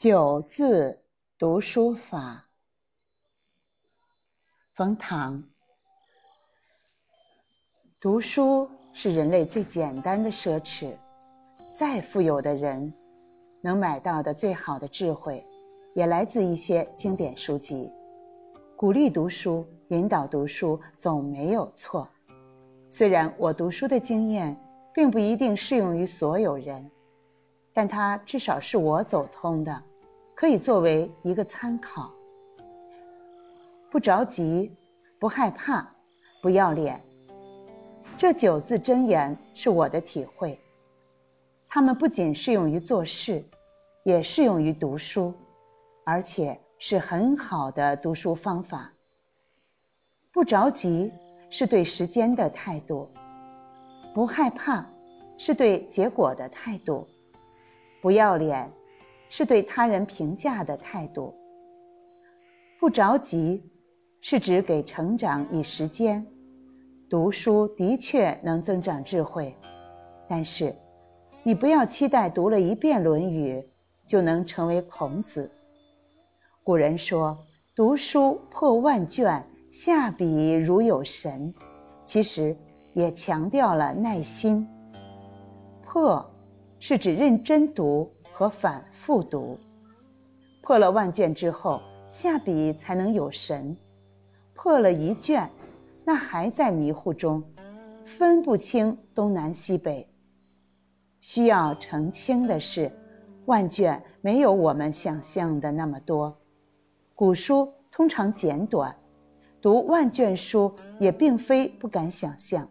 九字读书法，冯唐。读书是人类最简单的奢侈，再富有的人，能买到的最好的智慧，也来自一些经典书籍。鼓励读书，引导读书，总没有错。虽然我读书的经验，并不一定适用于所有人。但它至少是我走通的，可以作为一个参考。不着急，不害怕，不要脸。这九字真言是我的体会，它们不仅适用于做事，也适用于读书，而且是很好的读书方法。不着急是对时间的态度，不害怕是对结果的态度。不要脸，是对他人评价的态度。不着急，是指给成长以时间。读书的确能增长智慧，但是，你不要期待读了一遍《论语》就能成为孔子。古人说：“读书破万卷，下笔如有神。”其实也强调了耐心。破。是指认真读和反复读，破了万卷之后，下笔才能有神。破了一卷，那还在迷糊中，分不清东南西北。需要澄清的是，万卷没有我们想象的那么多。古书通常简短，读万卷书也并非不敢想象。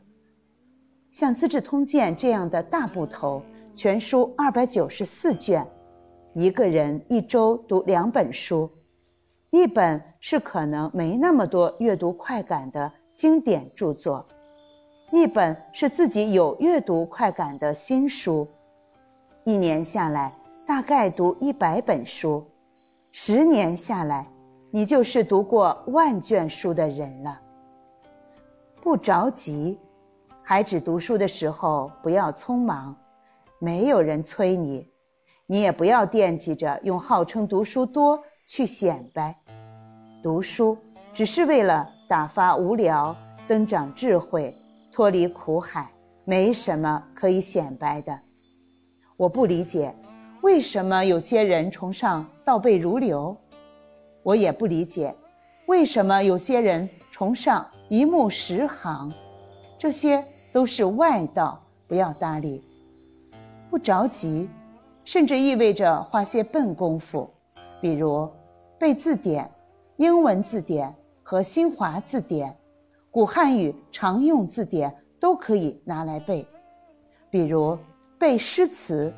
像《资治通鉴》这样的大部头。全书二百九十四卷，一个人一周读两本书，一本是可能没那么多阅读快感的经典著作，一本是自己有阅读快感的新书，一年下来大概读一百本书，十年下来，你就是读过万卷书的人了。不着急，孩子读书的时候不要匆忙。没有人催你，你也不要惦记着用号称读书多去显摆。读书只是为了打发无聊、增长智慧、脱离苦海，没什么可以显摆的。我不理解，为什么有些人崇尚倒背如流？我也不理解，为什么有些人崇尚一目十行？这些都是外道，不要搭理。不着急，甚至意味着花些笨功夫，比如背字典、英文字典和新华字典、古汉语常用字典都可以拿来背。比如背诗词，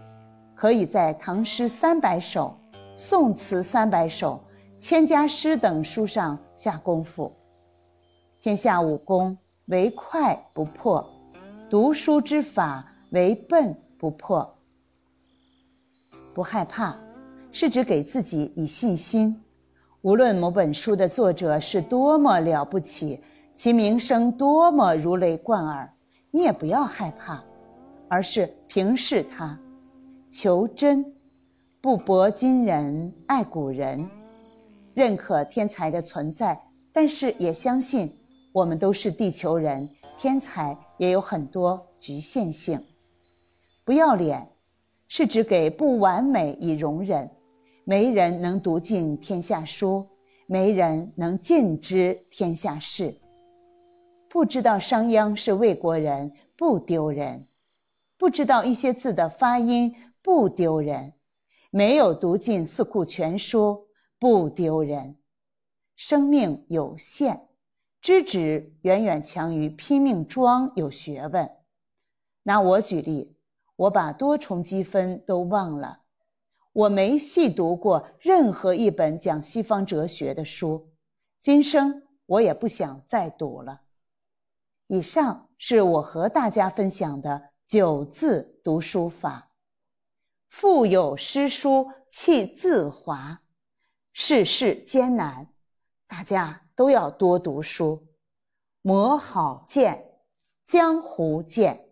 可以在《唐诗三百首》《宋词三百首》《千家诗》等书上下功夫。天下武功，唯快不破；读书之法，唯笨。不破，不害怕，是指给自己以信心。无论某本书的作者是多么了不起，其名声多么如雷贯耳，你也不要害怕，而是平视它，求真，不博今人，爱古人，认可天才的存在，但是也相信我们都是地球人，天才也有很多局限性。不要脸，是指给不完美以容忍。没人能读尽天下书，没人能尽知天下事。不知道商鞅是魏国人不丢人，不知道一些字的发音不丢人，没有读尽四库全书不丢人。生命有限，知止远远强于拼命装有学问。拿我举例。我把多重积分都忘了，我没细读过任何一本讲西方哲学的书，今生我也不想再读了。以上是我和大家分享的九字读书法。腹有诗书气自华，世事艰难，大家都要多读书，磨好剑，江湖见。